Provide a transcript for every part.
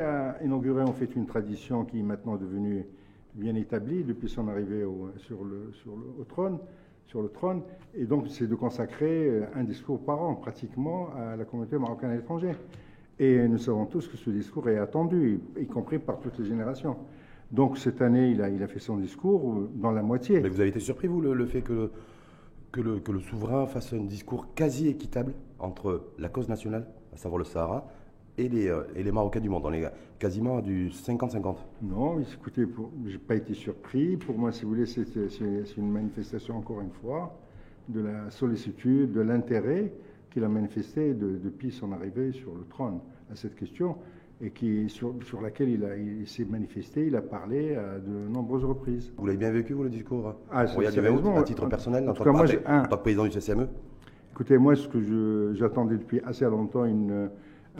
a inauguré fait une tradition qui est maintenant devenue bien établie depuis son arrivée au, sur le, trône, sur le trône, et donc c'est de consacrer euh, un discours par an pratiquement à la communauté marocaine à l'étranger. Et nous savons tous que ce discours est attendu, y compris par toutes les générations. Donc cette année, il a, fait son discours euh, dans la moitié. Mais vous avez été surpris, vous, le, fait que le souverain fasse un discours quasi équitable entre la cause nationale, à savoir le Sahara, et les, euh, et les Marocains du monde. On est quasiment à du 50-50. Non, écoutez, je n'ai pas été surpris. Pour moi, si vous voulez, c'est une manifestation, encore une fois, de la sollicitude, de l'intérêt qu'il a manifesté de, depuis son arrivée sur le trône à cette question et qui, sur, sur laquelle il, a- il s'est manifesté, il a parlé à de nombreuses reprises. Vous l'avez bien vécu, vous, le discours Ah, Royal du 20 août, sérieusement, à titre en- personnel, en tant, cas, moi, un- en tant que président du CCME Écoutez, moi, ce que je- j'attendais depuis assez longtemps, une,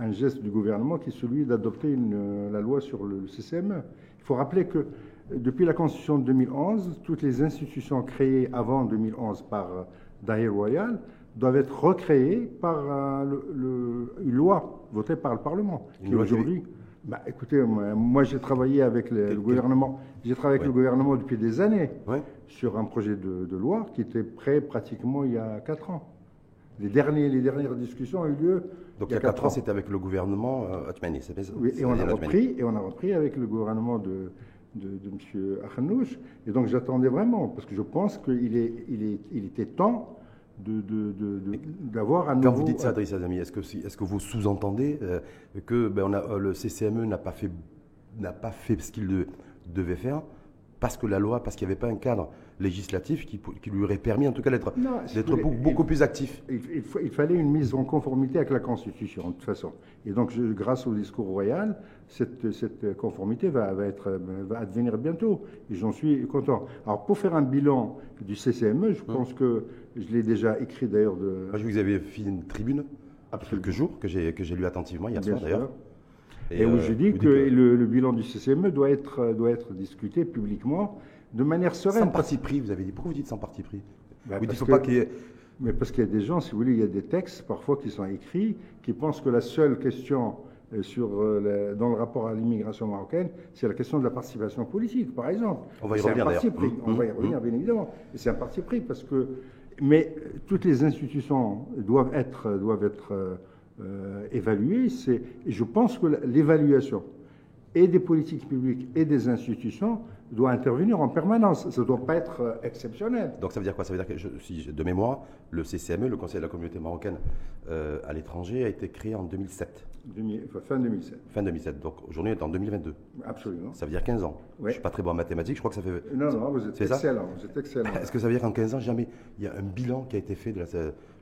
un geste du gouvernement qui est celui d'adopter une- la loi sur le CCME. Il faut rappeler que euh, depuis la Constitution de 2011, toutes les institutions créées avant 2011 par euh, Dahir Royal doivent être recréées par euh, le- le- une loi votée par le Parlement. Une qui aujourd'hui. Bah, écoutez, moi, moi, j'ai travaillé avec le, gouvernement. J'ai travaillé avec le gouvernement depuis des années Ouais. sur un projet de, de loi qui était prêt pratiquement il y a 4 ans. Les, derniers, les dernières discussions ont eu lieu Donc il y a 4 ans, c'était avec le gouvernement euh, c'est Oui, et on, a repris, et on a repris avec le gouvernement de, de, de M. Akhanouch. Et donc j'attendais vraiment, parce que je pense qu'il est, il est, il était temps de- de- de- de- d'avoir un Quand nouveau... vous dites ça, Driss Azami, est-ce que, est-ce que vous sous-entendez euh, que ben, on a, euh, le CCME n'a pas fait, pas fait ce qu'il de- devait faire? Parce que la loi, parce qu'il n'y avait pas un cadre législatif qui, lui aurait permis en tout cas d'être, si beaucoup, beaucoup il- plus actif Il, il fa- il fallait une mise en conformité avec la Constitution, de toute façon. Et donc, je- grâce au discours royal, cette, cette conformité va, va être, va advenir bientôt. Et j'en suis content. Alors, pour faire un bilan du CCME, je pense que je l'ai déjà écrit d'ailleurs de. Moi, je vous avais fait une tribune Absolument. quelques jours que j'ai, que j'ai lu attentivement hier Bien soir d'ailleurs. Et, où euh, je dis que, le, le bilan du CCME doit être, doit être discuté publiquement de manière sereine. sans parti pris, vous avez dit. Pourquoi vous dites sans parti pris? Bah, Vous dites parce faut que- pas qu'il y ait- Mais parce qu'il y a des gens, si vous voulez, il y a des textes parfois qui sont écrits qui pensent que la seule question euh, sur, euh, la- dans le rapport à l'immigration marocaine, c'est la question de la participation politique, par exemple. On va y C'est un revenir, parti pris. On Mmh, va y mmh. revenir, bien évidemment. Et c'est un parti pris parce que. Mais euh, toutes les institutions doivent être, doivent être euh. C'est- Et je pense que l'évaluation et des politiques publiques et des institutions doit intervenir en permanence. Ça ne doit pas être euh, exceptionnel. Donc ça veut dire quoi? Ça veut dire que, je- si de mémoire, le CCME, le Conseil de la communauté marocaine euh, à l'étranger, a été créé en 2007, 2000 enfin, fin 2007. fin 2007. Donc aujourd'hui, on est en 2022. Absolument. Ça veut dire 15 ans. Je ne suis pas très bon en mathématiques, je crois que ça fait... Non, non, vous êtes excellent, vous êtes excellent. Est-ce que ça veut dire qu'en 15 ans, jamais il y a un bilan qui a été fait de la...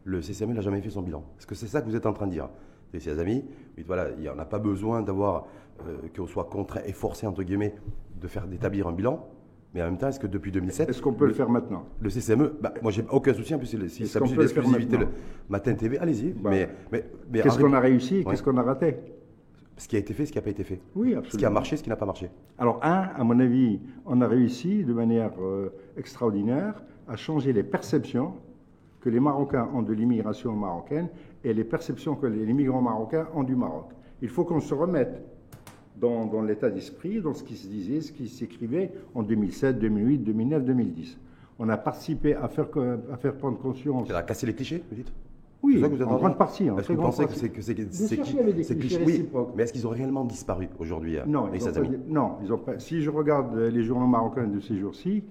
Le CCME n'a jamais fait son bilan Est-ce que c'est ça que vous êtes en train de dire Et ses amis, voilà, il n'y en a pas besoin d'avoir, euh, qu'on soit contraint et forcé, entre guillemets, de faire d'établir un bilan. Mais en même temps, est-ce que depuis 2007, Est-ce qu'on peut le faire maintenant? Le CCME, bah, moi j'ai aucun souci, en plus c'est- si ça peut l'exclusivité le Matin TV, allez-y. Bah, mais mais, mais Qu'est-ce qu'on a réussi? Ouais. Qu'est-ce qu'on a raté? Ce qui a été fait, ce qui n'a pas été fait. Oui, Ce qui a absolument. marché, ce qui n'a pas marché. Alors, un, à mon avis, on a réussi de manière euh, extraordinaire à changer les perceptions que les Marocains ont de l'immigration marocaine et les perceptions que les migrants marocains ont du Maroc. Il faut qu'on se remette dans, dans l'état d'esprit, dans ce qui se disait, ce qui s'écrivait en 2007, 2008, 2009, 2010. On a participé à faire, co- à faire prendre conscience. C'est à casser les clichés, vous dites? Oui, ça que vous en grande partie. Est-ce que vous pensez que c'est que c'est Bien c'est sûr cli- qu'il y avait des c'est clichés oui, mais est-ce qu'ils ont réellement disparu aujourd'hui, euh, Non, ils ont pas non, ils ont pas. Si je regarde les journaux marocains de ces jours-ci,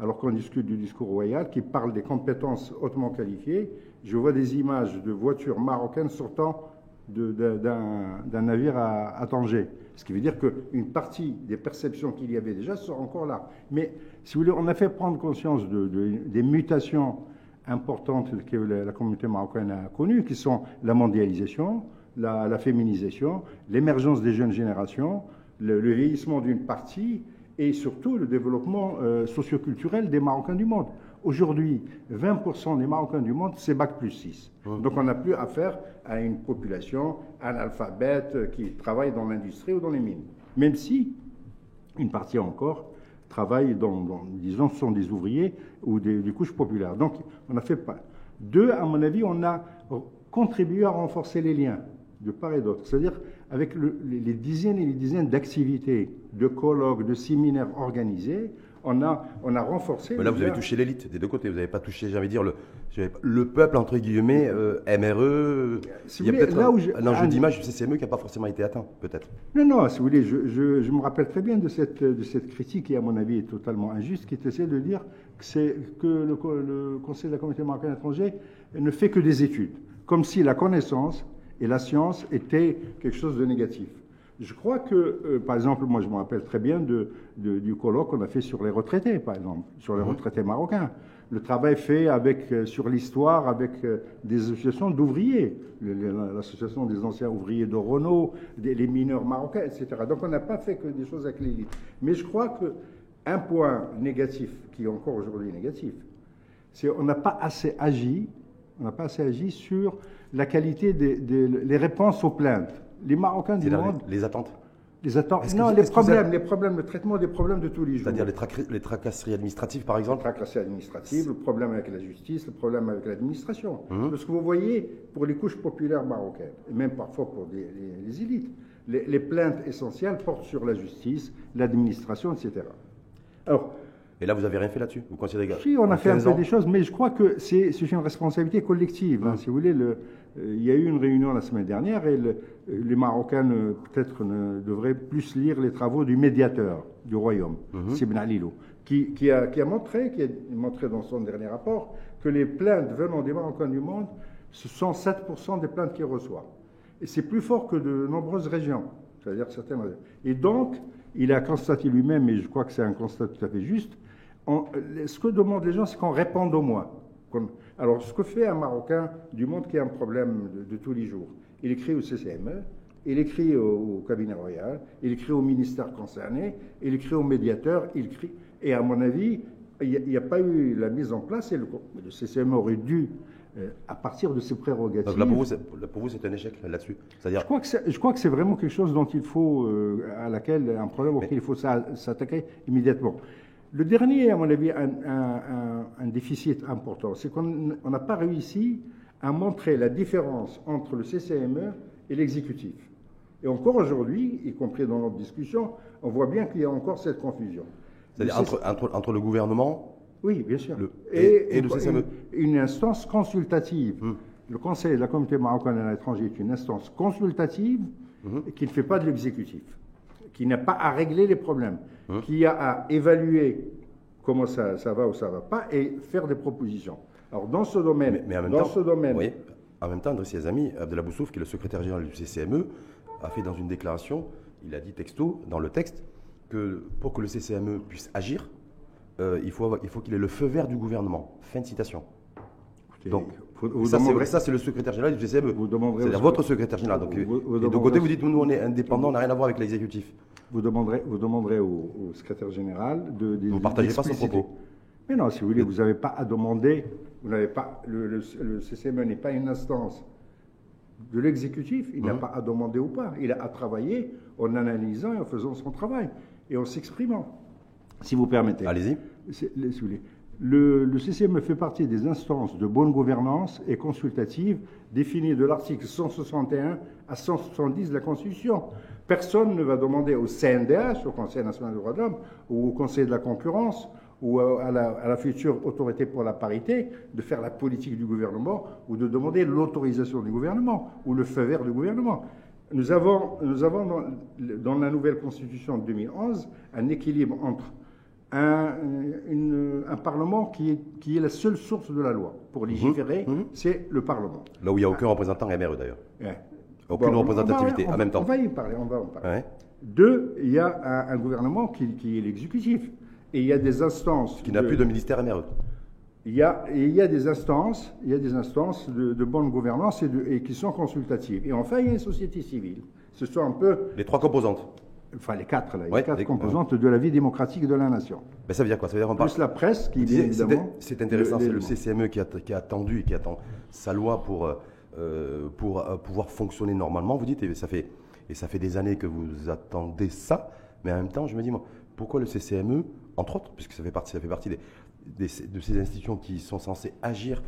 alors qu'on discute du discours royal qui parle des compétences hautement qualifiées, je vois des images de voitures marocaines sortant d'un navire à, Tanger. Ce qui veut dire qu'une partie des perceptions qu'il y avait déjà sont encore là. Mais si vous voulez, on a fait prendre conscience de- de- des mutations importantes que la, communauté marocaine a connues, qui sont la mondialisation, la, féminisation, l'émergence des jeunes générations, le vieillissement d'une partie et surtout le développement euh, socioculturel des Marocains du monde. Aujourd'hui, 20% des Marocains du monde, c'est Bac plus 6. Donc on n'a plus affaire à une population analphabète euh, qui travaille dans l'industrie ou dans les mines. Même si une partie encore travaille dans, dans- disons, sont des ouvriers ou des, des couches populaires. Donc, on a fait pas. Deux, à mon avis, on a contribué à renforcer les liens de part et d'autre. C'est-à-dire avec les, dizaines et les dizaines d'activités, de colloques, de séminaires organisés, on a, on a renforcé. Mais là, vous avez touché l'élite des deux côtés. Vous n'avez pas touché, j'allais dire, le, le peuple, entre guillemets, euh, MRE. il y a peut-être un, enjeu d'image du CCME qui n'a pas forcément été atteint, peut-être. Non, non, si vous voulez, je, je, me rappelle très bien de cette, de cette critique qui, à mon avis, est totalement injuste, qui essaie de dire que, que le, le, Conseil de la communauté marocaine étranger ne fait que des études, comme si la connaissance et la science étaient quelque chose de négatif. Je crois que, euh, par exemple, moi je me rappelle très bien de, du colloque qu'on a fait sur les retraités, par exemple, sur les mhm. retraités marocains. Le travail fait avec, euh, sur l'histoire avec euh, des associations d'ouvriers, l'association des anciens ouvriers de Renault, les mineurs marocains, etc. Donc on n'a pas fait que des choses avec l'élite. Mais je crois qu'un point négatif, qui est encore aujourd'hui négatif, c'est qu'on n'a pas assez agi, on n'a pas assez agi sur la qualité des, des réponses aux plaintes les Marocains demandent. Les, attentes les attentes. Non, les problèmes, les problèmes, le traitement des problèmes de tous les jours. C'est-à-dire les, tracasseries administratives, par exemple Les tracasseries administratives, le problème avec la justice, le problème avec l'administration. Mmh. Parce que vous voyez, pour les couches populaires marocaines, et même parfois pour les, élites, les, plaintes essentielles portent sur la justice, l'administration, etc. Alors, et là, vous n'avez rien fait là-dessus Vous considérez Si, on a fait un peu des choses, mais je crois que c'est une responsabilité collective. Hein. Mmh. si vous voulez, le, euh, il y a eu une réunion la semaine dernière et les Marocains peut-être devraient plus lire les travaux du médiateur du royaume, mm Sibn Alilo, qui, qui, a, qui, a, montré, qui a montré dans son dernier rapport que les plaintes venant des Marocains du monde, ce sont 7% des plaintes qu'ils reçoivent. Et c'est plus fort que de nombreuses régions, c'est-à-dire certaines régions. Et donc, il a constaté lui-même, et je crois que c'est un constat tout à fait juste, ce que demandent les gens, c'est qu'on réponde au moins. Alors, ce que fait un Marocain du monde qui a un problème de, tous les jours, il écrit au CCME, il écrit au, cabinet royal, il écrit au ministère concerné, il écrit au médiateur, il écrit. Et à mon avis, il n'y a, pas eu la mise en place, et le, CCME aurait dû, euh, à partir de ses prérogatives. Donc là, pour vous, c'est un échec là-dessus. Je crois que c'est, je crois que c'est vraiment quelque chose dont il faut, euh, à laquelle, un problème auquel il faut s'attaquer immédiatement. Le dernier, à mon avis, un, déficit important, c'est qu'on n'a pas réussi à montrer la différence entre le CCME et l'exécutif. Et encore aujourd'hui, y compris dans notre discussion, on voit bien qu'il y a encore cette confusion. C'est-à-dire entre, le gouvernement Oui, bien sûr. et, le CCME une, instance consultative. Hum. Le Conseil de la communauté marocaine à l'étranger est une instance consultative hum. qui ne fait pas de l'exécutif qui n'a pas à régler les problèmes, hein? qui a à évaluer comment ça, ça, va ou ça ne va pas et faire des propositions. Alors dans ce domaine, mais, en même dans temps, ce domaine, oui, en même temps, ses amis, Abdelabou Souf, qui est le secrétaire général du CCME, a fait dans une déclaration, il a dit texto dans le texte que pour que le CCME puisse agir, euh, il faut il faut qu'il ait le feu vert du gouvernement. Fin de citation. Donc, ça, c'est vrai, ça, c'est le secrétaire général du CCME. C'est-à-dire votre secrétaire général. Donc, vous, de côté, vous dites, nous, on est indépendant, on n'a rien à voir avec l'exécutif. Vous demanderez, vous demanderez au, secrétaire général de. vous ne partagez pas son propos. Mais non, si vous voulez, vous n'avez pas à demander. Vous n'avez pas. Le, CCME n'est pas une instance de l'exécutif. Il n'a mhm. pas à demander ou pas. Il a à travailler en analysant et en faisant son travail et en s'exprimant. Si vous permettez. Allez-y. Si vous voulez. Le, CCM fait partie des instances de bonne gouvernance et consultative définies de l'article 161 à 170 de la Constitution. Personne ne va demander au CNDH, au Conseil national des droits de l'homme, ou au Conseil de la concurrence, ou à la, future autorité pour la parité, de faire la politique du gouvernement, ou de demander l'autorisation du gouvernement, ou le feu vert du gouvernement. Nous avons, dans la nouvelle Constitution de 2011 un équilibre entre un, un, Parlement qui est, qui est, la seule source de la loi. Pour légiférer, mhm. Mhm. c'est le Parlement. Là où il n'y a aucun représentant MRE d'ailleurs. Aucune représentativité en même temps. On va y parler, on va en parler. Deux, il y a un, gouvernement qui, qui est l'exécutif. Et il y a des instances. Qui n'a plus de ministère MRE. Il y, a, il y a des instances, il y a des instances de, bonne gouvernance et, et, qui sont consultatives. Et enfin, il y a une société civile. Ce sont un peu. Les trois composantes enfin les quatre, les quatre composantes de la vie démocratique de la nation. Mais ça veut dire quoi? Ça veut dire Plus la presse qui, dit évidemment. C'est intéressant, c'est le CCME qui a, qui a, attendu et qui attend sa loi pour, euh, pour euh, pouvoir fonctionner normalement. Vous dites, et ça, fait, et ça fait des années que vous attendez ça, mais en même temps, je me dis, moi, pourquoi le CCME, entre autres, puisque ça fait partie, ça fait partie des, de ces institutions qui sont censées agir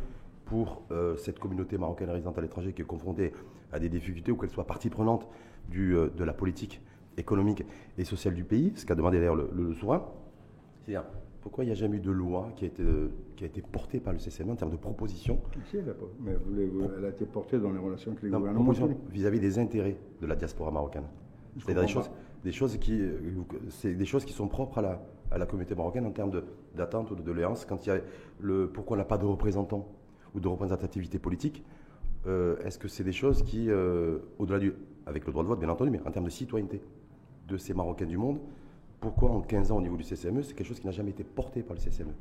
pour euh, cette communauté marocaine résidente à l'étranger qui est confrontée à des difficultés ou qu'elle soit partie prenante du, euh, de la politique économique et sociale du pays, ce qu'a demandé d'ailleurs le, le, souverain. C'est-à-dire, pourquoi il n'y a jamais eu de loi qui a été, euh, qui a été portée par le CCM en termes de propositions Si, elle a, mais vous, elle a été portée dans les relations avec les non, gouvernements. Vis-à-vis des intérêts de la diaspora marocaine. C'est-à-dire des choses, des, choses qui, c'est des choses qui sont propres à la, à la communauté marocaine en termes d'attente ou de doléances. Quand il y a le, pourquoi on n'a pas de représentants ou de représentativité politique euh, Est-ce que c'est des choses qui, au-delà du, avec le droit de vote bien entendu, mais en termes de citoyenneté de ces Marocains du monde, pourquoi en 15 ans au niveau du CCME, c'est quelque chose qui n'a jamais été porté par le CCME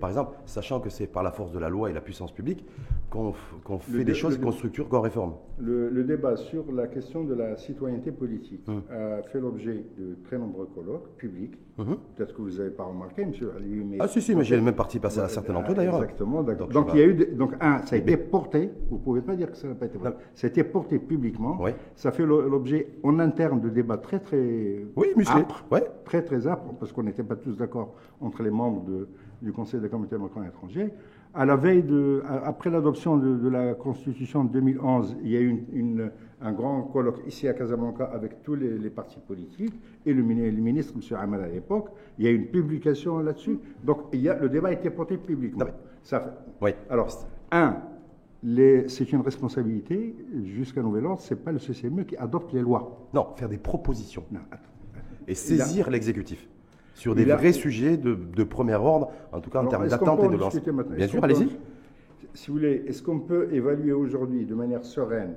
Par exemple, sachant que c'est par la force de la loi et la puissance publique qu'on fait des choses, qu'on structure, qu'on réforme. Le, débat sur la question de la citoyenneté politique hum. a fait l'objet de très nombreux colloques publics. Hum. Peut-être que vous n'avez pas remarqué, monsieur Ali. Mais ah si, si, mais j'ai même participé à certains d'entre eux d'ailleurs. Exactement. Donc, donc il y a eu, donc un, ça a été porté, vous ne pouvez pas dire que ça n'a pas été porté, ça a été porté publiquement. Oui. Ça fait l'objet en interne de débats très très oui, musclés. Ouais très très âpre, parce qu'on n'était pas tous d'accord entre les membres du Conseil des communautés étrangers. À la veille de, après l'adoption de, la Constitution de 2011, il y a eu une, un grand colloque ici à Casablanca avec tous les, partis politiques et le, ministre, M. Ahmed à l'époque. Il y a eu une publication là-dessus. Donc il y a, le débat a été porté publiquement. Ça, oui. Alors, un, c'est une responsabilité, jusqu'à nouvel ordre, ce n'est pas le CCME qui adopte les lois. Non, faire des propositions. Non, attends et saisir l'exécutif sur des vrais sujets de, premier ordre, en tout cas en termes d'attente et de lance. Bien sûr, allez-y. Si vous voulez, est-ce qu'on peut évaluer aujourd'hui de manière sereine,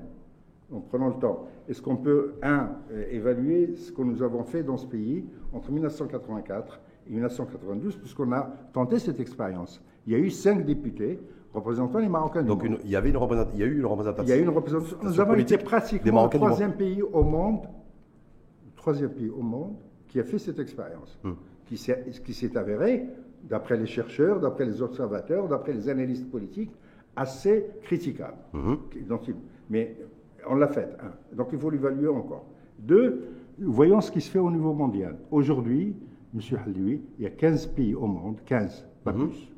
en prenant le temps, est-ce qu'on peut, un, euh, évaluer ce que nous avons fait dans ce pays entre 1984 et 1992, puisqu'on a tenté cette expérience? Il y a eu cinq députés représentant les Marocains. Donc il, y avait une il y a eu une représentation. Il y a eu une représentation. Nous avons été pratiquement le troisième pays au monde troisième pays au monde qui a fait cette expérience, hmm. qui s'est avérée, d'après les chercheurs, d'après les observateurs, d'après les analystes politiques, assez critiquable. Hmm. mais on l'a fait. Donc il faut l'évaluer encore. Deux, voyons ce qui se fait au niveau mondial. Aujourd'hui, M. Haldoui, il y a 15 pays au monde, 15, pas hmm. plus,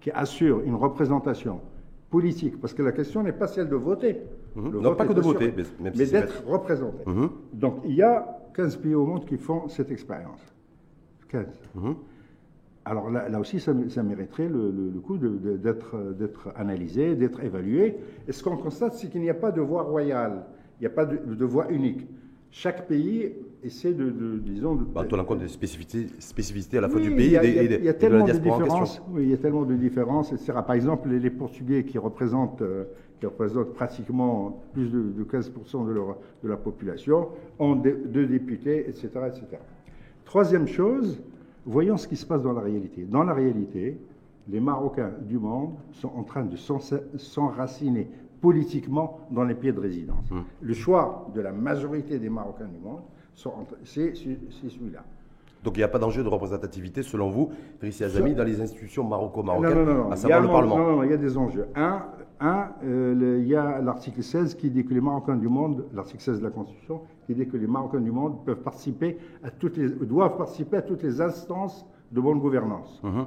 qui assurent une représentation politique, parce que la question n'est pas celle de voter. Non, pas que de voter, mais, mais d'être représenté. Donc il y a 15 pays au monde qui font cette expérience. 15. Mhm. Alors là, aussi, ça, mériterait le, coup d'être analysé, d'être évalué. Et ce qu'on constate, c'est qu'il n'y a pas de voie royale, il n'y a pas de, voie unique. Chaque pays essaie de, disons... De, bah, en compte des spécificités, spécificités à la fois du pays et, il y a, tellement de, différences. Oui, il y a tellement de différences, etc. Par exemple, les, Portugais qui représentent... Euh, qui représentent pratiquement plus de, 15% de, de, la population, ont deux députés, etc., etc. Troisième chose, voyons ce qui se passe dans la réalité. Dans la réalité, les Marocains du monde sont en train de s'enraciner politiquement dans les pays de résidence. Hum. Le choix de la majorité des Marocains du monde, c'est celui-là. Donc il n'y a pas d'enjeu de représentativité, selon vous, Drissi Azami, dans les institutions maroco-marocaines, à savoir le Parlement Non, non, il y a des enjeux. Un, un, euh, il y a l'article 16 qui dit que les Marocains du monde, l'article 16 de la Constitution, qui dit que les Marocains du monde peuvent participer à toutes les, doivent participer à toutes les instances de bonne gouvernance. Mhm.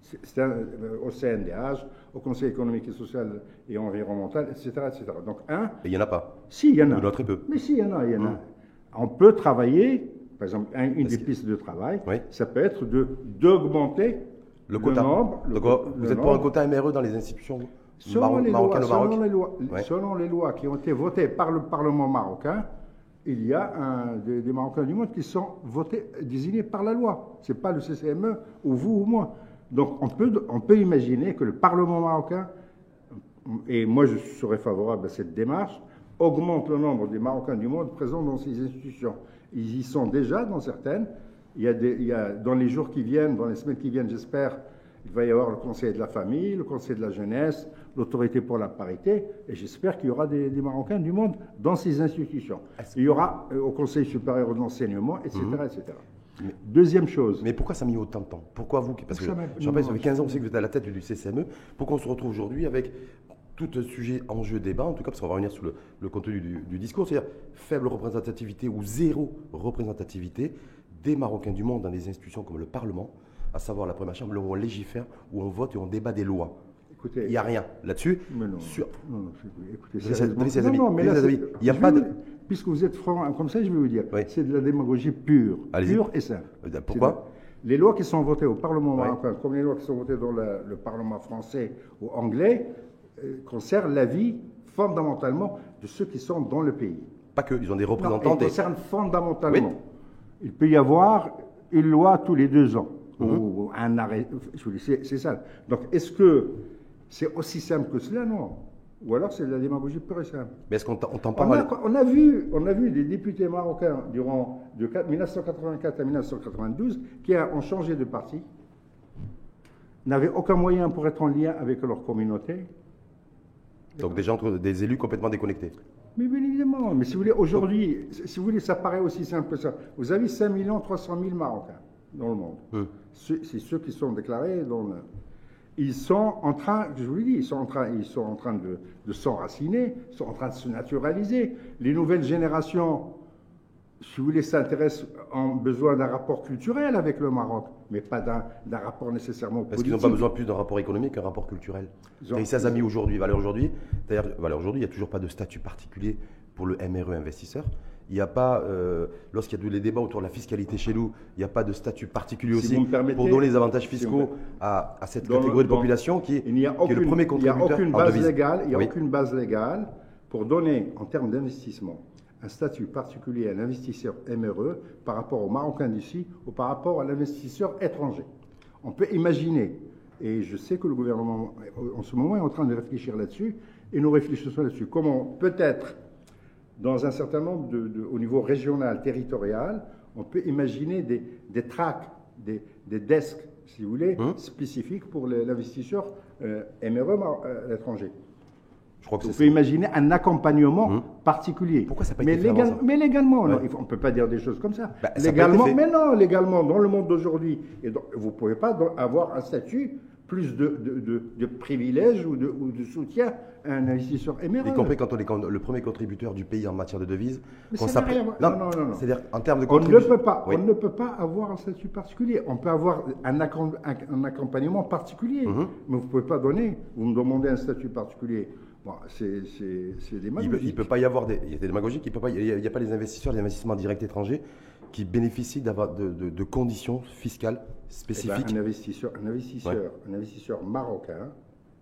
C'est euh, au CNDH, au Conseil économique et social et environnemental, etc. etc. Donc, un. Et il n'y en a pas Si, il y en a. A très peu. Mais si, il y en a. Il y en a. Mhm. On peut travailler, par exemple, une des pistes de travail, ça peut être d'augmenter le, quota. nombre. vous êtes pour un quota MRE dans les institutions Selon, les, lois, selon, les, lois, selon les lois qui ont été votées par le Parlement marocain, il y a un, des, Marocains du monde qui sont votés, désignés par la loi. Ce n'est pas le CCME ou vous ou moi. Donc on peut, on peut imaginer que le Parlement marocain, et moi je serais favorable à cette démarche, augmente le nombre des Marocains du monde présents dans ces institutions. Ils y sont déjà dans certaines. Il y a, des, il y a dans les jours qui viennent, dans les semaines qui viennent, j'espère, il va y avoir le Conseil de la famille, le Conseil de la jeunesse, l'autorité pour la parité, et j'espère qu'il y aura des, Marocains du monde dans ces institutions. Il y aura euh, au Conseil supérieur de l'enseignement, etc. etc. Deuxième chose. Mais pourquoi ça a mis autant de temps? Pourquoi vous Parce que, je rappelle, ça fait 15 ans que vous êtes à la tête du CCME. Pourquoi on se retrouve aujourd'hui avec tout un sujet en jeu débat, en tout cas, parce qu'on va revenir sur le, contenu du, du discours, c'est-à-dire faible représentativité ou zéro représentativité des Marocains du monde dans des institutions comme le Parlement, à savoir la première chambre, où on légifère, où on vote et on débat des lois. Écoutez, il n'y a rien là-dessus. Mais non. Sur... Non, non, écoutez, il n'y a pas de. puisque vous êtes franc comme ça, je vais vous dire, Oui. c'est de la démagogie pure, pure et simple. Euh, Pourquoi C'est de- Les lois qui sont votées au Parlement marocain, comme les lois qui sont votées dans le, le Parlement français ou anglais, euh, concernent la vie fondamentalement de ceux qui sont dans le pays. Pas que, ils ont des Non, représentants des... concerne fondamentalement. Oui. Il peut y avoir une loi tous les deux ans, Mhm. ou un arrêt. C'est ça. Donc, est-ce que c'est aussi simple que cela? Non. Ou alors c'est de la démagogie pure et simple. Mais est-ce qu'on t'en- on t'en On parle a, on, a vu, on a vu des députés marocains durant de 4 1984 à 1992 qui ont changé de parti, n'avaient aucun moyen pour être en lien avec leur communauté. Donc des gens, des élus complètement déconnectés. Mais bien évidemment, mais si vous voulez, aujourd'hui, si vous voulez, ça paraît aussi simple que ça. Vous avez 5 300 000 Marocains dans le monde. Hum. C'est ceux qui sont déclarés dans le- Ils sont en train, je vous l'ai dit, ils sont en train, ils sont en train de, de s'enraciner, ils sont en train de se naturaliser. Les nouvelles générations, si vous voulez, s'intéressent, ont besoin d'un rapport culturel avec le Maroc, mais pas d'un rapport nécessairement Parce qu'ils politique. n'ont pas besoin plus d'un rapport économique qu'un rapport culturel. Ses amis aujourd'hui, valeur aujourd'hui, d'ailleurs, valeur aujourd'hui, il n'y a toujours pas de statut particulier pour le MRE investisseur. Il n'y a pas, euh, lorsqu'il y a tous les débats autour de la fiscalité chez nous, il n'y a pas de statut particulier Si aussi vous me permettez, pour donner les avantages fiscaux à, à cette catégorie de population qui, est- Il n'y a qui est le premier il y a contributeur aucune en base légale, il y a Oui. aucune base légale pour donner, en termes d'investissement, un statut particulier à l'investisseur MRE par rapport aux Marocains d'ici ou par rapport à l'investisseur étranger. On peut imaginer, et je sais que le gouvernement en ce moment est en train de réfléchir là-dessus, et nous réfléchissons là-dessus, comment peut-être dans un certain nombre de, de- au niveau régional, territorial, on peut imaginer des, des tracks, des, des desks, si vous voulez, Hum. spécifiques pour l'investisseur euh, MRE mar- euh, à l'étranger. Je crois que On peut imaginer un accompagnement Hum. particulier. Pourquoi ça n'a pas mais, mais légalement, non, Ouais. on ne peut pas dire des choses comme ça. Bah, légalement, mais non, légalement, dans le monde d'aujourd'hui, vous ne pouvez pas avoir un statut plus de, de, de- de privilège ou de, ou de soutien à un investisseur MRE. Y compris quand on est le premier contributeur du pays en matière de devises. Mais ça rien. Non, Non, non, non, non. C'est-à-dire en termes de On ne contribution. peut pas, Oui. on ne peut pas avoir un statut particulier. On peut avoir un, accom- un- un accompagnement particulier, Mhm. mais vous ne pouvez pas donner. Vous me demandez un statut particulier. Bon, c'est des Il ne peut, pas y avoir des, il y a des démagogies, il n'y a, pas les investisseurs, les investissements directs étrangers qui bénéficient de, de- de conditions fiscales Eh ben, spécifiques. un investisseur, un investisseur, un investisseur marocain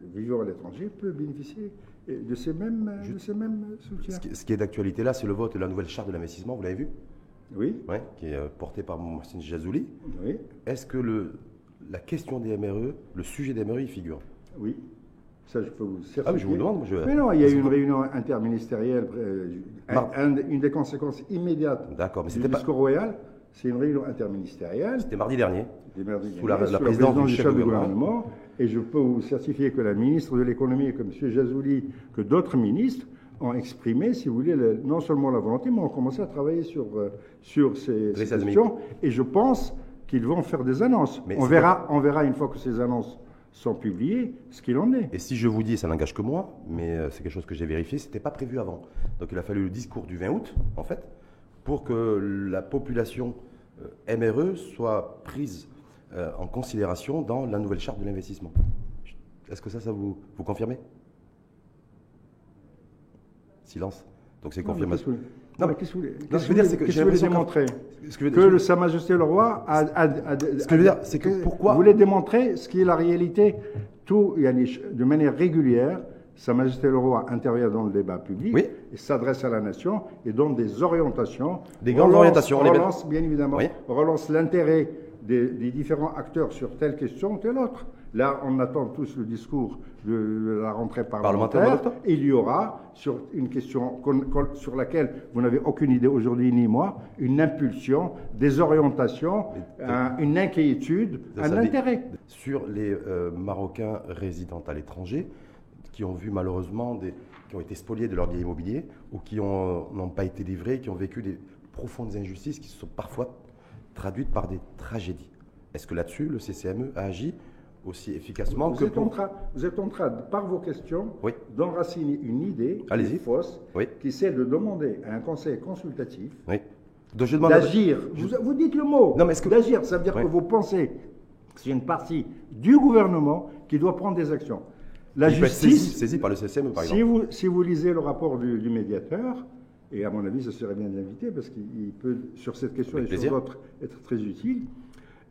vivant à l'étranger peut bénéficier de ces mêmes, de ces mêmes soutiens. ce, qui, ce qui est d'actualité là, c'est le vote de la nouvelle charte de l'investissement, vous l'avez vu? Oui, Ouais, Qui est euh, portée par Mohsin Jazouli. oui, Est-ce que le, la question des MRE, le sujet des MRE, y figure? Oui. Ça, je peux vous certifier. Ah, mais je vous demande. je- Mais non, il y a eu que- une réunion interministérielle. euh, un- Mar- un- une des conséquences immédiates D'accord, mais du pas. discours royal, c'est une réunion interministérielle C'était mardi dernier. du Sous la- la présidence du chef du du gouvernement. Et je peux vous certifier que la ministre de l'économie, comme M. Jazouli, que d'autres ministres ont exprimé, si vous voulez, le- non seulement la volonté, mais ont commencé à travailler sur, euh, sur ces, questions. Et je pense qu'ils vont faire des annonces. Mais on verra, on verra une fois que ces annonces sont publiées ce qu'il en est. Et si je vous dis, ça n'engage que moi, mais euh, c'est quelque chose que j'ai vérifié, c'était pas prévu avant. Donc il a fallu le discours du 20 août, en fait, pour que la population euh, MRE soit prise euh, en considération dans la nouvelle charte de l'investissement. Est-ce que ça, ça vous, vous confirmez? Silence. Donc c'est confirmation. Qu'est-ce que vous- Non, mais- qu'est-ce que vous voulez Non, je veux dire, c'est que j'ai l'impression démontrer Ce que que le Sa Majesté le Roi a, a- a- Ce que je veux dire, c'est que pourquoi- Vous voulez démontrer ce qui est la réalité tout, de manière régulière, Sa Majesté le Roi intervient dans le débat public Oui. et s'adresse à la nation et donne des orientations. Des grandes relance- orientations, Relance, bien évidemment, Oui. relance l'intérêt des, des différents acteurs sur telle question ou telle autre. Là, on attend tous le discours de, la rentrée Parlementaire. Et il y aura, sur une question sur laquelle vous n'avez aucune idée aujourd'hui ni moi, une impulsion, des orientations, un- une inquiétude, un intérêt. Sur les euh, Marocains résidant à l'étranger, qui ont vu malheureusement des, qui ont été spoliés de leur bien immobilier ou qui ont- n'ont pas été livrés, qui ont vécu des profondes injustices qui se sont parfois traduites par des tragédies. Est-ce que là-dessus, le CCME a agi aussi efficacement Vous que êtes, en pour... train, vous êtes en train, par vos questions, Oui. d'enraciner une idée Allez-y. fausse Oui. qui c'est de demander à un conseil consultatif Oui. Je d'agir. Vous, vous dites le mot. Non, mais est-ce que- D'agir, ça veut dire que vous pensez que c'est une partie du gouvernement qui doit prendre des actions. La Il justice, saisi par le CCME, par si exemple. vous, si vous lisez le rapport du, du médiateur, Et à mon avis, ça serait bien d'inviter parce qu'il peut, sur cette question Avec et sur plaisir. d'autres, être très utile.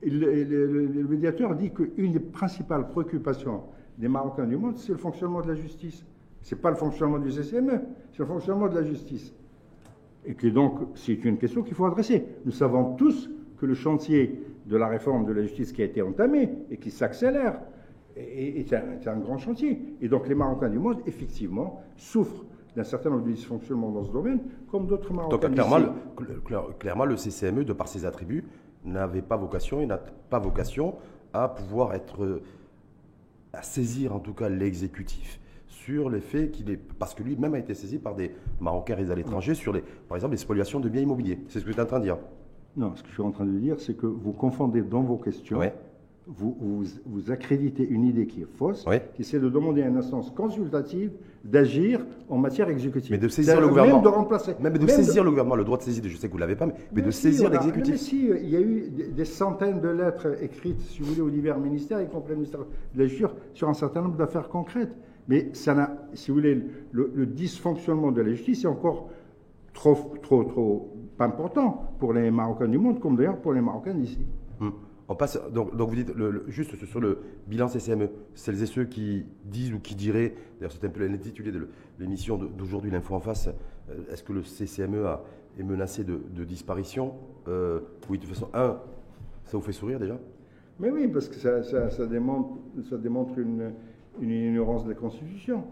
Le, le- le- le médiateur dit qu'une des principales préoccupations des Marocains du monde, c'est le fonctionnement de la justice. Ce n'est pas le fonctionnement du CCME, c'est le fonctionnement de la justice. Et que donc, c'est une question qu'il faut adresser. Nous savons tous que le chantier de la réforme de la justice qui a été entamé et qui s'accélère est, est un, grand chantier. Et donc, les Marocains du monde, effectivement, souffrent d'un certain nombre de dysfonctionnements dans ce domaine, comme d'autres Marocains. Donc clairement, clairement, le CCME, de par ses attributs, n'avait pas vocation, il n'a pas vocation à pouvoir être, à saisir en tout cas l'exécutif sur les faits qu'il est, parce que lui-même a été saisi par des Marocains résidant à l'étranger sur les, par exemple, les spoliations de biens immobiliers. C'est ce que tu es en train de dire? Non, ce que je suis en train de dire, c'est que vous confondez dans vos questions, Ouais. Vous, vous, vous accréditez une idée qui est fausse, qui c'est de demander à une instance consultative d'agir en matière exécutive. Mais de saisir le gouvernement. Même de remplacer. Même de même saisir le gouvernement, le droit de saisir, je sais que vous ne l'avez pas, mais, mais de si, saisir l'exécutif. Mais si, il y a eu des des centaines de lettres écrites, si vous voulez, aux divers ministères, y compris le ministère de la Justice, sur un certain nombre d'affaires concrètes. Mais ça n'a, si vous voulez, le, le dysfonctionnement de la justice est encore trop, trop, trop important pour les Marocains du monde, comme d'ailleurs pour les Marocains d'ici. On passe, donc, donc vous dites, le- le- juste sur le bilan CCME, celles et ceux qui disent ou qui diraient, d'ailleurs c'est un peu l'intitulé de l'émission d'aujourd'hui, l'info en face, euh, est-ce que le CCME a- est menacé de, de disparition Euh, Oui, de toute façon, un, ça vous fait sourire déjà? Mais oui, parce que ça, ça- ça démontre, ça démontre une, une ignorance de la Constitution.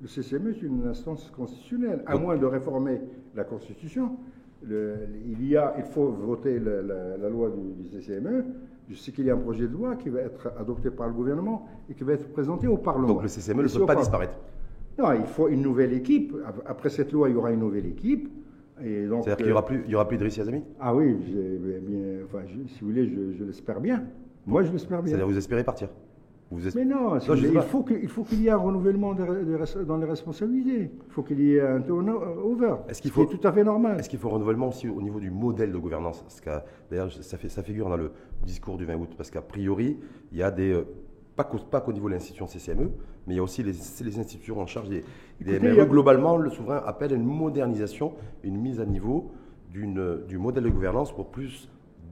Le CCME est une instance constitutionnelle. À moins de réformer la Constitution, le- il, y a, il faut voter la, la- la loi du, du CCME. Je sais qu'il y a un projet de loi qui va être adopté par le gouvernement et qui va être présenté au Parlement. Donc le CCME ne au pas disparaître. Non, il faut une nouvelle équipe. Après cette loi, il y aura une nouvelle équipe. C'est-à-dire qu'il n'y euh, aura plus, il y aura plus Yazami Ah oui, bien, enfin, je- si vous voulez, je, je l'espère bien. Moi, je l'espère bien. C'est-à-dire vous espérez partir? Vous Mais non, pas. il faut qu'il y ait un renouvellement dans les responsabilités. Il faut qu'il y ait un turnover. Est-ce qu'il faut- est tout à fait normal. Est-ce qu'il faut un renouvellement aussi au niveau du modèle de gouvernance? D'ailleurs, ça, fait, ça figure dans le discours du 20 août, parce qu'a priori, il y a des. euh, Pas qu'au, niveau de l'institution CCME, mais il y a aussi les, les institutions en charge des, des Écoutez, MRE. a- Globalement, le souverain appelle à une modernisation, une mise à niveau d'une, du modèle de gouvernance pour plus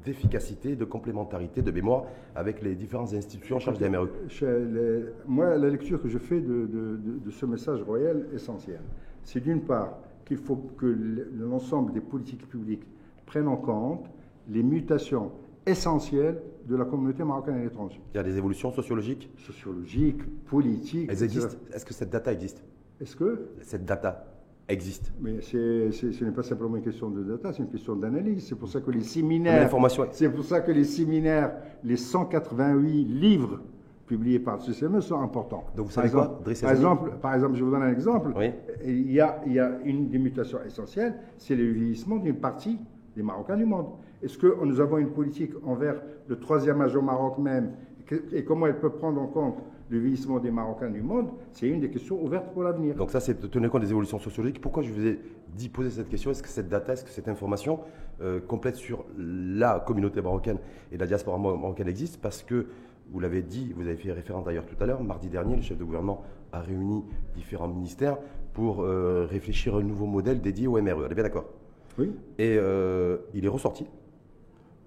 d'efficacité, de complémentarité, de mémoire avec les différentes institutions en charge des MRE. Les- moi, la lecture que je fais de, de- de- de ce message royal essentiel, c'est d'une part qu'il faut que le- l'ensemble des politiques publiques prennent en compte les mutations essentielles de la communauté marocaine à l'étranger. Il y a des évolutions sociologiques? Sociologiques, politiques. Elles existent? Est-ce que cette data existe? Est-ce que? Cette data existe. Mais ce n'est pas simplement une question de data, c'est une question d'analyse. C'est pour ça que les séminaires, c'est pour ça que les séminaires, les 188 livres publiés par le CCME sont importants. Donc vous par savez quoi, exemple, par exemple, par exemple, je vous donne un exemple. Oui. Il, y a, il y a une des mutations essentielles, c'est le vieillissement d'une partie des Marocains du monde. Est-ce que nous avons une politique envers le troisième âge au Maroc même et comment elle peut prendre en compte le vieillissement des Marocains du monde C'est une des questions ouvertes pour l'avenir. Donc ça, c'est de tenir compte des évolutions sociologiques. Pourquoi je vous ai dit poser cette question? Est-ce que cette data, est-ce que cette information euh, complète sur la communauté marocaine et la diaspora mar- marocaine existe? Parce que, vous l'avez dit, vous avez fait référence d'ailleurs tout à l'heure, mardi dernier, le chef de gouvernement a réuni différents ministères pour euh, réfléchir à un nouveau modèle dédié au MRE. On est bien d'accord? Oui. Et euh, il est ressorti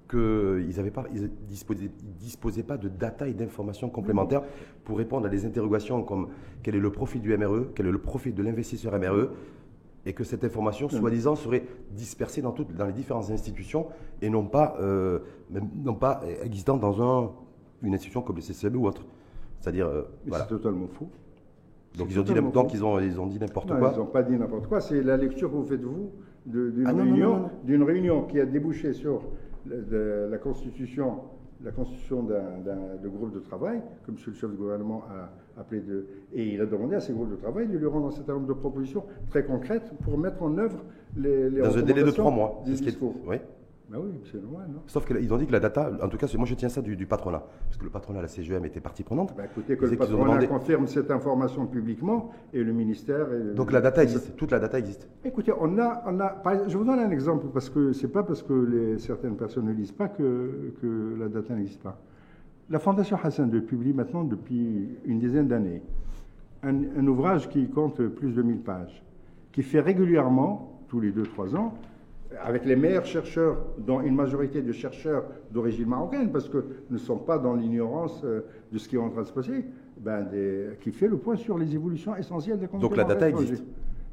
qu'ils n'avaient pas, ils disposaient, ils disposaient pas de data et d'informations complémentaires pour répondre à des interrogations comme quel est le profil du MRE, quel est le profil de l'investisseur MRE, et que cette information, soi-disant, serait dispersée dans, toutes, dans les différentes institutions et non pas, euh, non pas existant dans un, une institution comme le CCME ou autre. C'est-à-dire, euh, voilà. c'est totalement faux. Donc, ils ont dit, totalement donc faux. ils ont, ils ont dit n'importe quoi. Ils n'ont pas dit n'importe quoi. C'est la lecture que vous faites vous d'une Ah, réunion, réunion qui a débouché sur de- la constitution, la constitution d'un groupe de travail, que M. le chef du gouvernement a appelé de, et il a demandé à ces groupes de travail de lui rendre un certain nombre de propositions très concrètes pour mettre en œuvre les, les Dans un délai de trois mois. du C'est ce qui est- oui. Ben oui, c'est normal, non Sauf qu'ils ont dit que la data, en tout cas, moi je tiens ça du, du patronat, parce que le patronat, la CGM était partie prenante. Ben écoutez, que le patronat demandé- confirme cette information publiquement et le ministère. et le- Donc la data existe, toute la data existe. Écoutez, on a, on a, je vous donne un exemple parce que c'est pas parce que les, certaines personnes ne lisent pas que, que la data n'existe pas. La Fondation Hassan II publie maintenant depuis une dizaine d'années un, un ouvrage qui compte plus de 1000 pages, qui fait régulièrement tous les 2-3 ans, avec les meilleurs chercheurs, dont une majorité de chercheurs d'origine marocaine, parce que nous ne sommes pas dans l'ignorance euh, de ce qui est en train de se passer, ben qui fait le point sur les évolutions essentielles des Donc la data existe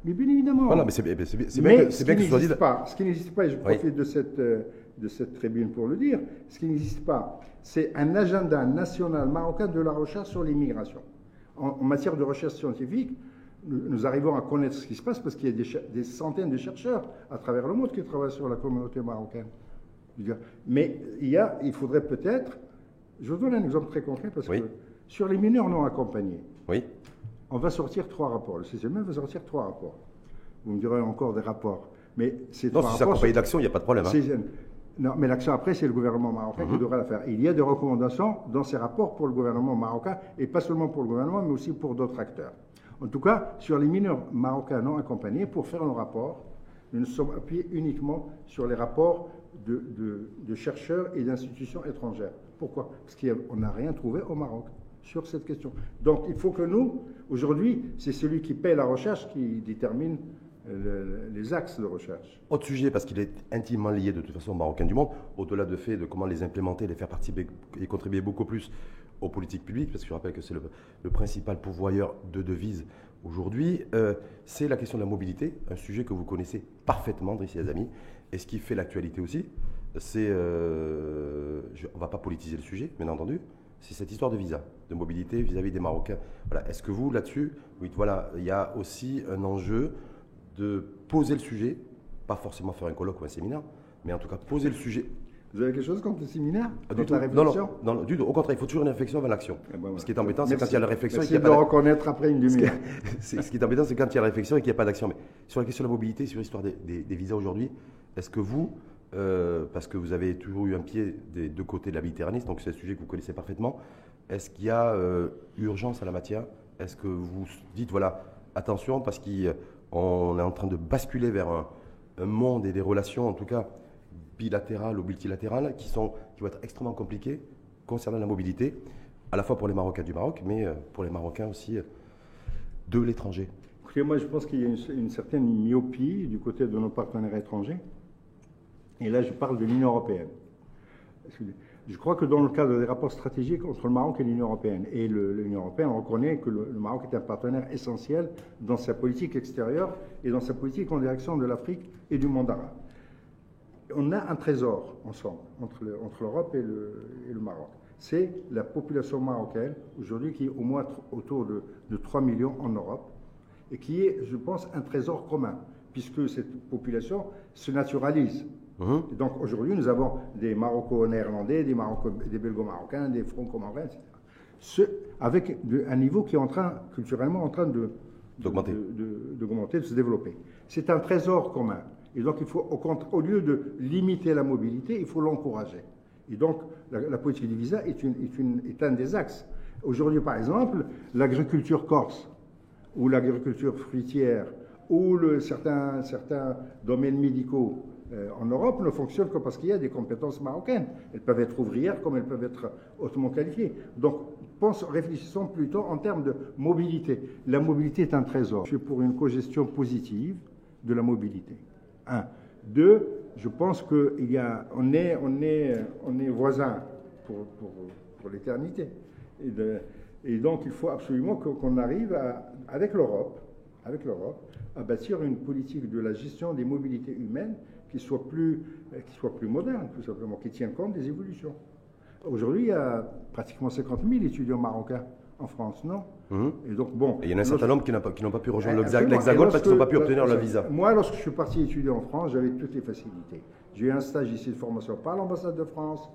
Mais bien évidemment. Voilà, mais c'est bien, que, ce qui n'existe pas, ce qui n'existe pas, et je profite de, cette, euh, de cette tribune pour le dire, ce qui n'existe pas, c'est un agenda national marocain de la recherche sur l'immigration. en matière de recherche scientifique, nous, arrivons à connaître ce qui se passe parce qu'il y a des, centaines de chercheurs à travers le monde qui travaillent sur la communauté marocaine. Mais il, y a, il faudrait peut-être, je vous donne un exemple très concret parce que sur les mineurs non accompagnés, oui. on va sortir trois rapports. Le CCME va sortir trois rapports. Vous me direz encore des rapports. Mais c'est non, si c'est accompagné d'action, il n'y a pas de problème. Hein. Non, mais l'action après, c'est le gouvernement marocain qui mhm. devrait la faire. Il y a des recommandations dans ces rapports pour le gouvernement marocain, et pas seulement pour le gouvernement, mais aussi pour d'autres acteurs. En tout cas, sur les mineurs marocains non accompagnés, pour faire un rapport, nous nous sommes appuyés uniquement sur les rapports de, chercheurs et d'institutions étrangères. Pourquoi? Parce qu'on n'a rien trouvé au Maroc sur cette question. Donc il faut que nous, aujourd'hui, c'est celui qui paie la recherche qui détermine euh, les axes de recherche. Autre sujet, parce qu'il est intimement lié de toute façon au Marocain du monde, au-delà de fait de comment les implémenter, les faire participer et contribuer beaucoup plus aux politiques publiques, parce que je rappelle que c'est le, principal pourvoyeur de devises aujourd'hui, euh, c'est la question de la mobilité, un sujet que vous connaissez parfaitement, Driss Azami, et ce qui fait l'actualité aussi, c'est, euh, on ne va pas politiser le sujet, bien entendu, c'est cette histoire de visa, de mobilité vis-à-vis des Marocains. Voilà. Est-ce que vous, là-dessus, oui, voilà, il y a aussi un enjeu de poser le sujet, pas forcément faire un colloque ou un séminaire, mais en tout cas poser le sujet vous avez quelque chose contre le séminaire du tout. La réflexion non, non, du tout. Au contraire, il faut toujours une réflexion avant l'action. Eh ben ce qui est embêtant, c'est quand il y a la réflexion et qu'il n'y a pas de reconnaître après une demi-heure. Ce, qui est embêtant, c'est quand il y a la réflexion et qu'il n'y a pas d'action. Mais sur la question de la mobilité, sur l'histoire des, visas aujourd'hui, est-ce que vous, euh, parce que vous avez toujours eu un pied des deux côtés de la Méditerranée, donc c'est un sujet que vous connaissez parfaitement, est-ce qu'il y a euh, urgence à la matière? Est-ce que vous dites, voilà, attention, parce qu'on est en train de basculer vers un monde et des relations, en tout cas, bilatérales ou multilatérales qui, sont, qui vont être extrêmement compliquées concernant la mobilité, à la fois pour les Marocains du Maroc, mais euh, pour les Marocains aussi euh, de l'étranger. Moi, je pense qu'il y a une, certaine myopie du côté de nos partenaires étrangers. Et là, je parle de l'Union européenne. Je crois que dans le cadre des rapports stratégiques entre le Maroc et l'Union européenne, et l'Union européenne reconnaît que le, Maroc est un partenaire essentiel dans sa politique extérieure et dans sa politique en direction de l'Afrique et du monde arabe on a un trésor ensemble, entre l'Europe et, le, Maroc. C'est la population marocaine, aujourd'hui, qui est au moins autour de, 3 millions en Europe, et qui est, je pense, un trésor commun, puisque cette population se naturalise. Mhm. donc aujourd'hui, nous avons des Maroco-néerlandais, des, des Belgo-marocains, des Franco-marocains, etc. Ce, avec un niveau qui est en train, culturellement en train de, d'augmenter, de, de, se développer. C'est un trésor commun. Et donc, il faut, au, lieu de limiter la mobilité, il faut l'encourager. Et donc, la, politique du visa est, un des axes. Aujourd'hui, par exemple, l'agriculture corse ou l'agriculture fruitière ou certains, domaines médicaux euh, en Europe ne fonctionnent que parce qu'il y a des compétences marocaines. Elles peuvent être ouvrières comme elles peuvent être hautement qualifiées. Donc, réfléchissons plutôt en termes de mobilité. La mobilité est un trésor. Je suis pour une cogestion positive de la mobilité. Un. Deux, je pense qu'on est, on est, on est voisins pour, pour, l'éternité. Et, et, donc, il faut absolument qu'on arrive avec l'Europe, avec l'Europe, à bâtir une politique de la gestion des mobilités humaines qui soit plus, qui soit plus moderne, tout simplement, qui tienne compte des évolutions. Aujourd'hui, il y a pratiquement 50 000 étudiants marocains en France, non Mhm. Et donc, bon. il y en a un certain nombre qui n'ont pas, pas, pu rejoindre l'Hexagone parce qu'ils n'ont pas pu obtenir leur visa. Moi, lorsque je suis parti étudier en France, j'avais toutes les facilités. J'ai eu un stage ici de formation par l'ambassade de France,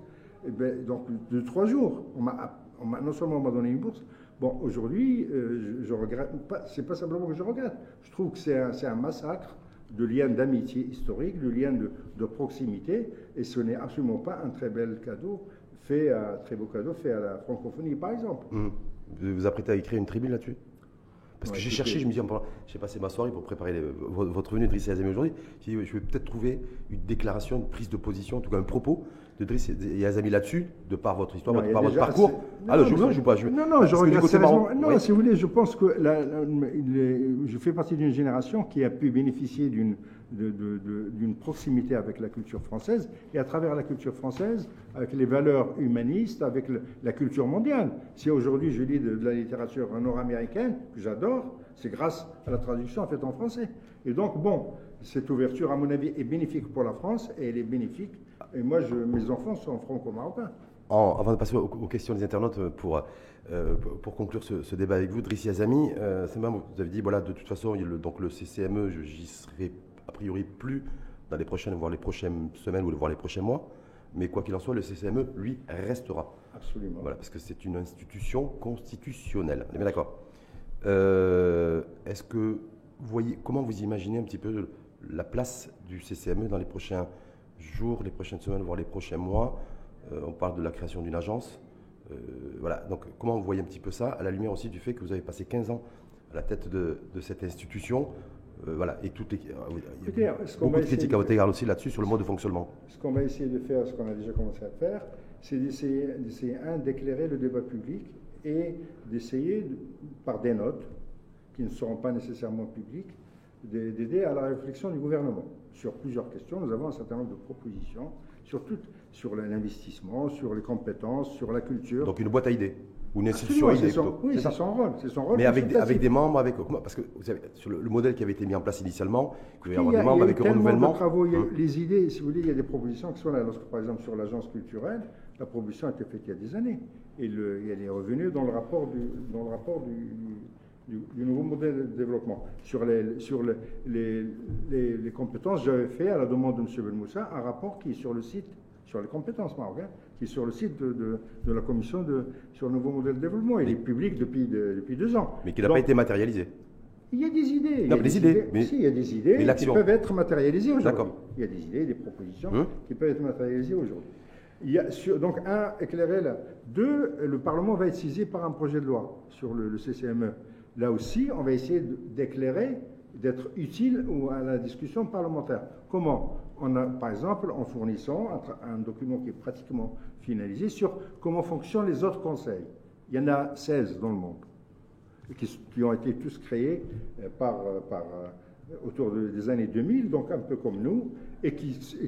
et ben, donc de trois jours. On m'a, non seulement on m'a donné une bourse, bon, aujourd'hui, euh, je, regrette, pas, c'est pas simplement que je regrette, je trouve que c'est un, un massacre de liens d'amitié historique, de liens de, de, proximité, et ce n'est absolument pas un très bel cadeau fait, très beau cadeau fait à la francophonie, par exemple. Mhm. Vous vous apprêtez à écrire une tribune là-dessus? Parce que j'ai cherché, je me dis, j'ai passé ma soirée pour préparer votre venue de Driss Azami aujourd'hui. Je vais peut-être trouver une déclaration, une prise de position, en tout cas un propos de Driss Azami là-dessus, de par votre histoire, de par votre parcours. ah non, je ne joue pas. Je, non, non, je regarde sérieusement. Non, si vous voulez, je pense que je fais partie d'une génération qui a pu bénéficier d'une d'une proximité avec la culture française et à travers la culture française, avec les valeurs humanistes, avec la culture mondiale. Si aujourd'hui je lis de, la littérature nord-américaine, que j'adore, c'est grâce à la traduction faite en français. Et donc, bon, cette ouverture, à mon avis, est bénéfique pour la France et elle est bénéfique. Et moi, mes enfants sont franco-marocains. avant de passer aux, questions des internautes, pour, euh, pour conclure ce, débat avec vous, Drissi Azami, euh, vous avez dit, voilà, de toute façon, donc le CCME, j'y serai priori plus dans les prochaines, voire les prochaines semaines ou voire les prochains mois. Mais quoi qu'il en soit, le CCME, lui, restera. Absolument. Voilà, parce que c'est une institution constitutionnelle. On est bien d'accord. Euh, est-ce que vous voyez, comment vous imaginez un petit peu la place du CCME dans les prochains jours, les prochaines semaines, voire les prochains mois? Euh, On parle de la création d'une agence. Euh, voilà, donc comment vous voyez un petit peu ça, à la lumière aussi du fait que vous avez passé 15 ans à la tête de, de cette institution? Euh, voilà, et toutes les, il y a beaucoup de critiques à votre égard aussi là-dessus sur le mode de fonctionnement. Ce qu'on va essayer de faire, ce qu'on a déjà commencé à faire, c'est d'essayer, un, d'éclairer le débat public et d'essayer, par des notes, qui ne seront pas nécessairement publiques, d'aider à la réflexion du gouvernement sur plusieurs questions. Nous avons un certain nombre de propositions sur tout, sur l'investissement, sur les compétences, sur la culture. Donc une boîte à idées une institution Oui, c'est son rôle. Son rôle Mais avec des, avec des membres, avec parce que vous savez, sur le, modèle qui avait été mis en place initialement, il y des membres avec renouvellement. Travaux, il y a, hum. Les idées, si vous voulez, il y a des propositions qui sont là. Lorsque, par exemple, sur l'agence culturelle, la proposition a été faite il y a des années. Et le, elle est revenue dans le rapport du, dans le rapport du, du, nouveau modèle de développement. Sur les, sur les, les, les compétences, j'avais fait, à la demande de M. Belmoussa, un rapport qui est sur le site sur les compétences marocaines, qui est sur le site de, la commission de, sur le nouveau modèle de développement. Il est public depuis, depuis deux ans. Mais qui n'a pas été matérialisé. Il y a des idées. Non, il y a des, idées. mais il y a des idées qui peuvent être matérialisées aujourd'hui. Il y a des idées, des propositions hum. qui peuvent être matérialisées aujourd'hui. Il y a donc, un, éclairer là. Deux, le Parlement va être saisi par un projet de loi sur le, le CCME. Là aussi, on va essayer d'éclairer d'être utile à la discussion parlementaire. Comment? Par exemple, en fournissant un, document qui est pratiquement finalisé sur comment fonctionnent les autres conseils. Il y en a 16 dans le monde, qui, ont été tous créés euh, par, euh, euh, autour des années 2000, donc un peu comme nous, et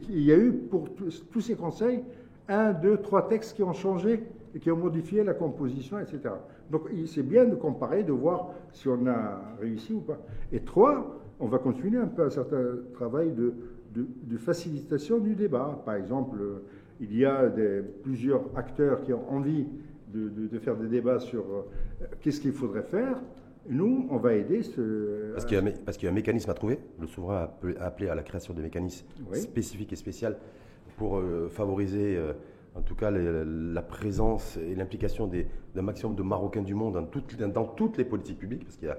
il y a eu pour tous, tous ces conseils un, deux, trois textes qui ont changé et qui ont modifié la composition, etc. Donc c'est bien de comparer, de voir si on a réussi ou pas. Et trois, on va continuer un peu un certain travail de, de, facilitation du débat. Par exemple, il y a des, plusieurs acteurs qui ont envie de, de faire des débats sur euh, qu'est-ce qu'il faudrait faire. Nous, on va aider ce. Parce qu'il y, y, a un mécanisme à trouver. Le souverain a appelé à la création de mécanismes spécifiques et spéciaux pour euh, favoriser. Euh, en tout cas la présence et l'implication d'un maximum de Marocains du monde dans toutes, dans toutes les politiques publiques, parce qu'il y a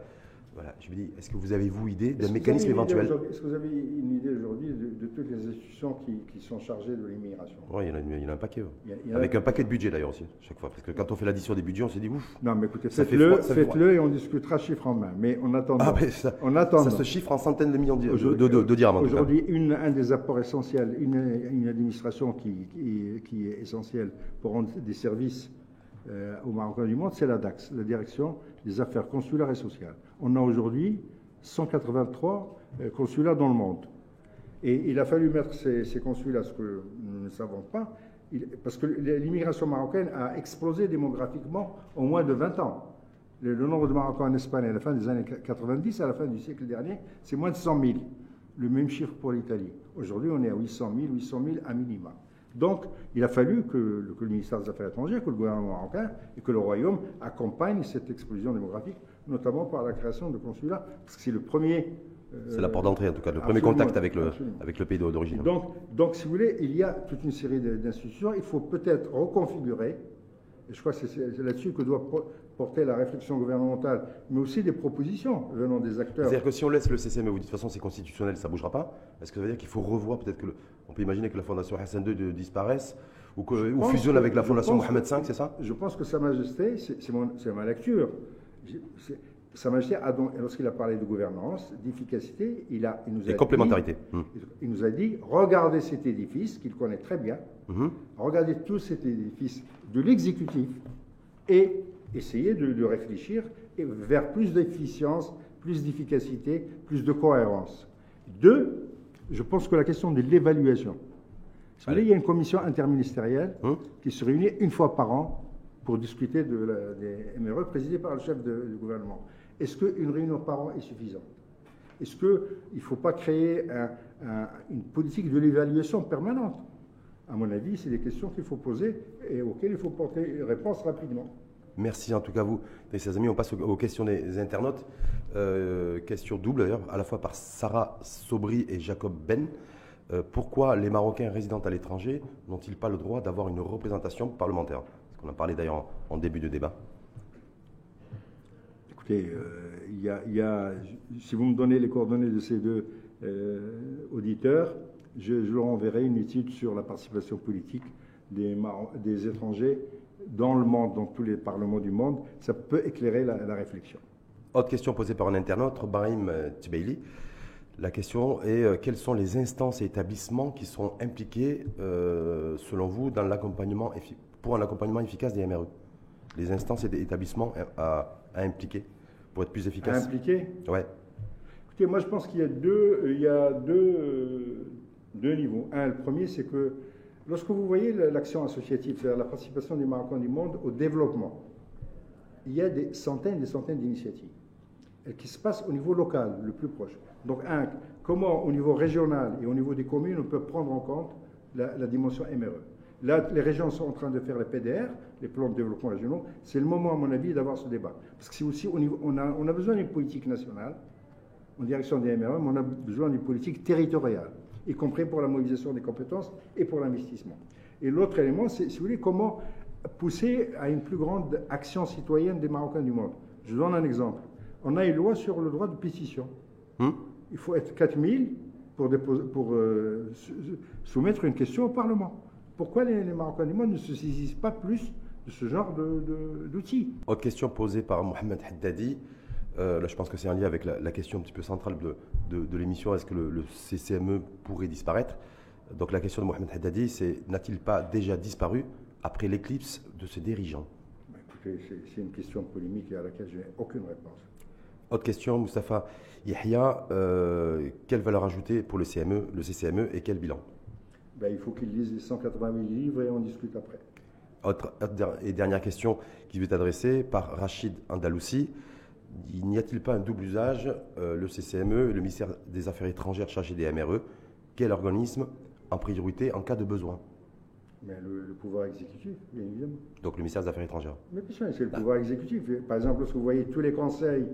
voilà, je me dis, est-ce que vous avez, vous, idée d'un mécanisme éventuel Est-ce que vous avez une idée aujourd'hui de, toutes les institutions qui, sont chargées de l'immigration? Oui, il, y en a un paquet. Avec un paquet de budget d'ailleurs aussi, chaque fois. Parce que quand on fait l'addition des budgets, on s'est dit ouf. Non, mais écoutez, faites-le faites et on discutera chiffre en main. Mais on attend. Ah, ça, on attend. ça se chiffre en centaines de millions de, de, de, dirhams. Aujourd'hui, un des apports essentiels, une, administration qui, qui, est essentielle pour rendre des services euh, au Marocains du monde, c'est la DAX, la Direction des Affaires consulaires et sociales on a aujourd'hui 183 euh, consulats dans le monde. Et il a fallu mettre ces, consulats, ce que nous ne savons pas, parce que l'immigration marocaine a explosé démographiquement en moins de 20 ans. Le, nombre de Marocains en Espagne à la fin des années 90, à la fin du siècle dernier, c'est moins de 100 000. Le même chiffre pour l'Italie. Aujourd'hui, on est à 800 000, 800 000 à minima. Donc, il a fallu que, le ministère des Affaires étrangères, que le gouvernement marocain et que le Royaume accompagnent cette explosion démographique, notamment par la création de consulats, parce que c'est le premier. Euh, c'est la porte d'entrée, en tout cas, le premier contact avec le, avec le pays d'origine. Donc, donc, si vous voulez, il y a toute une série d'institutions. Il faut peut-être reconfigurer, et je crois que c'est là-dessus que doit porter la réflexion gouvernementale, mais aussi des propositions venant des acteurs. C'est-à-dire que si on laisse le CCME, vous dites de toute façon c'est constitutionnel, ça ne bougera pas, est-ce que ça veut dire qu'il faut revoir peut-être que... on peut imaginer que la Fondation Hassan II disparaisse ou, ou fusionne avec la Fondation Mohamed V, c'est ça? Je pense que Sa Majesté, c'est ma lecture, Sa Majesté, lorsqu'il a parlé de gouvernance, d'efficacité, il, a, il nous a Et complémentarité. Dit, Il nous a dit, regardez cet édifice qu'il connaît très bien, hum. regardez tout cet édifice de l'exécutif et essayer de, réfléchir vers plus d'efficience, plus d'efficacité, plus de cohérence. Deux, Je pense que la question de l'évaluation. Il y a une commission interministérielle Hum qui se réunit une fois par an pour discuter de la- des MRE présidée par le chef de- du gouvernement. Est-ce qu'une réunion par an est suffisante? Est-ce qu'il ne faut pas créer un- un- une politique de l'évaluation permanente? À mon avis, c'est des questions qu'il faut poser et auxquelles il faut porter une réponse rapidement. Merci en tout cas vous, mes amis. On passe aux, questions des internautes. Euh, question double d'ailleurs, à la fois par Sarah Sobri et Jacob Ben. Euh, pourquoi les Marocains résidant à l'étranger n'ont-ils pas le droit d'avoir une représentation parlementaire? Parce qu'on en parlait d'ailleurs en, début de débat. Écoutez, euh, y a- si vous me donnez les coordonnées de ces deux auditeurs, je, je leur enverrai une étude sur la participation politique des étrangers dans le monde, dans tous les parlements du monde. Ça peut éclairer la, la réflexion. Autre question posée par un internaute, Brahim euh, Tbeili. La question est euh, quelles sont les instances et établissements qui sont impliqués, euh, selon vous, dans l'accompagnement pour un accompagnement efficace des MRE Les instances et des établissements à, à impliquer pour être plus À efficaces impliquer? Ouais. Écoutez, moi je pense qu'il y a deux, il y a deux, euh, deux niveaux. Un, le premier, c'est que lorsque vous voyez l'action associative, c'est-à-dire la participation des Marocains du monde au développement, il y a des centaines et des centaines d'initiatives qui se passent au niveau local, le plus proche. Donc, un, comment au niveau régional et au niveau des communes on peut prendre en compte la, dimension MRE Là, les régions sont en train de faire les PDR, les plans de développement régionaux. C'est le moment, à mon avis, d'avoir ce débat. Parce que c'est aussi on a, a besoin d'une politique nationale en direction des MRE, mais on a besoin d'une politique territoriale, y compris pour la mobilisation des compétences et pour l'investissement. Et l'autre élément, c'est, si vous voulez, comment pousser à une plus grande action citoyenne des Marocains du monde. Je vous donne un exemple. On a une loi sur le droit de pétition. Hum Il faut être 4000 pour, déposer, pour euh, sou- soumettre une question au Parlement. Pourquoi les, les Marocains du monde ne se saisissent pas plus de ce genre de- de- d'outils? Autre question posée par Mohamed Haddadi. Euh, là, je pense que c'est en lien avec la, la question un petit peu centrale de, de- de l'émission est-ce que le, le CCME pourrait disparaître? Donc, la question de Mohamed Haddadi, c'est n'a-t-il pas déjà disparu après l'éclipse de ses dirigeants? Bah, Écoutez, c'est- une question polémique et à laquelle je n'ai aucune réponse. Autre question, Moustapha Yahya. euh, quelle valeur ajoutée pour le, CME, le CCME et quel bilan? Ben, il faut qu'ils lisent les 180 000 livres et on discute après. Autre autre et dernière question qui vous est adressée par Rachid Andalousi. N'y a-t-il pas un double usage euh, Le CCME et le ministère des Affaires étrangères chargé des MRE Quel organisme en priorité en cas de besoin? Mais le, le pouvoir exécutif, bien évidemment. Donc le ministère des Affaires étrangères. Mais bien c'est le pouvoir exécutif. Par exemple, lorsque vous voyez tous les conseils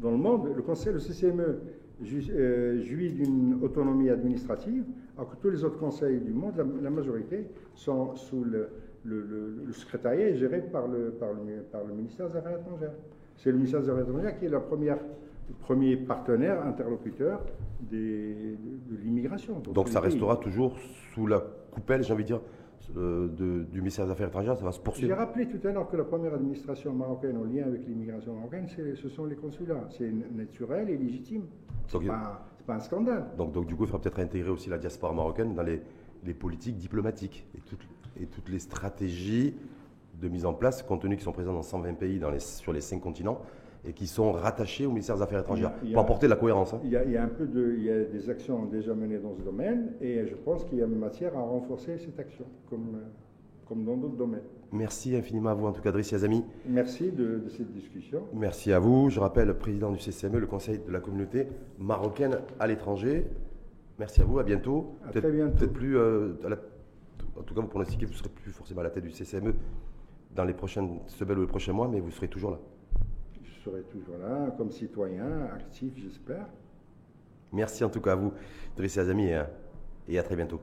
dans le monde, le conseil, le CCME, ju- euh, jouit d'une autonomie administrative, alors que tous les autres conseils du monde, la, la majorité, sont sous le, le- le- le secrétariat est géré par le, par, le, par le ministère des Affaires étrangères. C'est le ministère des Affaires étrangères qui est la première, le premier partenaire, interlocuteur des- de, de l'immigration. Donc ça pays. restera toujours sous la coupelle, j'ai envie de dire, euh, de- du ministère des Affaires étrangères, ça va se J'ai poursuivre. rappelé tout à l'heure que la première administration marocaine en lien avec l'immigration marocaine, ce sont les consulats. C'est naturel et légitime. Ce n'est pas, un scandale. Donc, donc, du coup, il faudra peut-être intégrer aussi la diaspora marocaine dans les, les politiques diplomatiques et toutes, et toutes les stratégies de mise en place, compte tenu qu'ils sont présents dans 120 pays dans les, sur les 5 continents et qui sont rattachés au ministère des Affaires étrangères, a- pour apporter de la cohérence. hein. Il y, a, il y a un peu de, il y a des actions déjà menées dans ce domaine et je pense qu'il y a matière à renforcer cette action, comme, comme dans d'autres domaines. Merci infiniment à vous, en tout cas, Driss Yazami. Merci de, de cette discussion. Merci à vous. Je rappelle, président du CCME, le Conseil de la communauté marocaine à l'étranger. Merci à vous, à bientôt. À très bientôt. Peut-être plus, euh, à la- en tout cas, vous pronostiquez que vous ne serez plus forcément à la tête du CCME dans les prochaines semaines ou les prochains mois, mais vous serez toujours là. Je serai toujours là comme citoyen, actif, j'espère. Merci en tout cas à vous, Driss Yazami, et, et à très bientôt.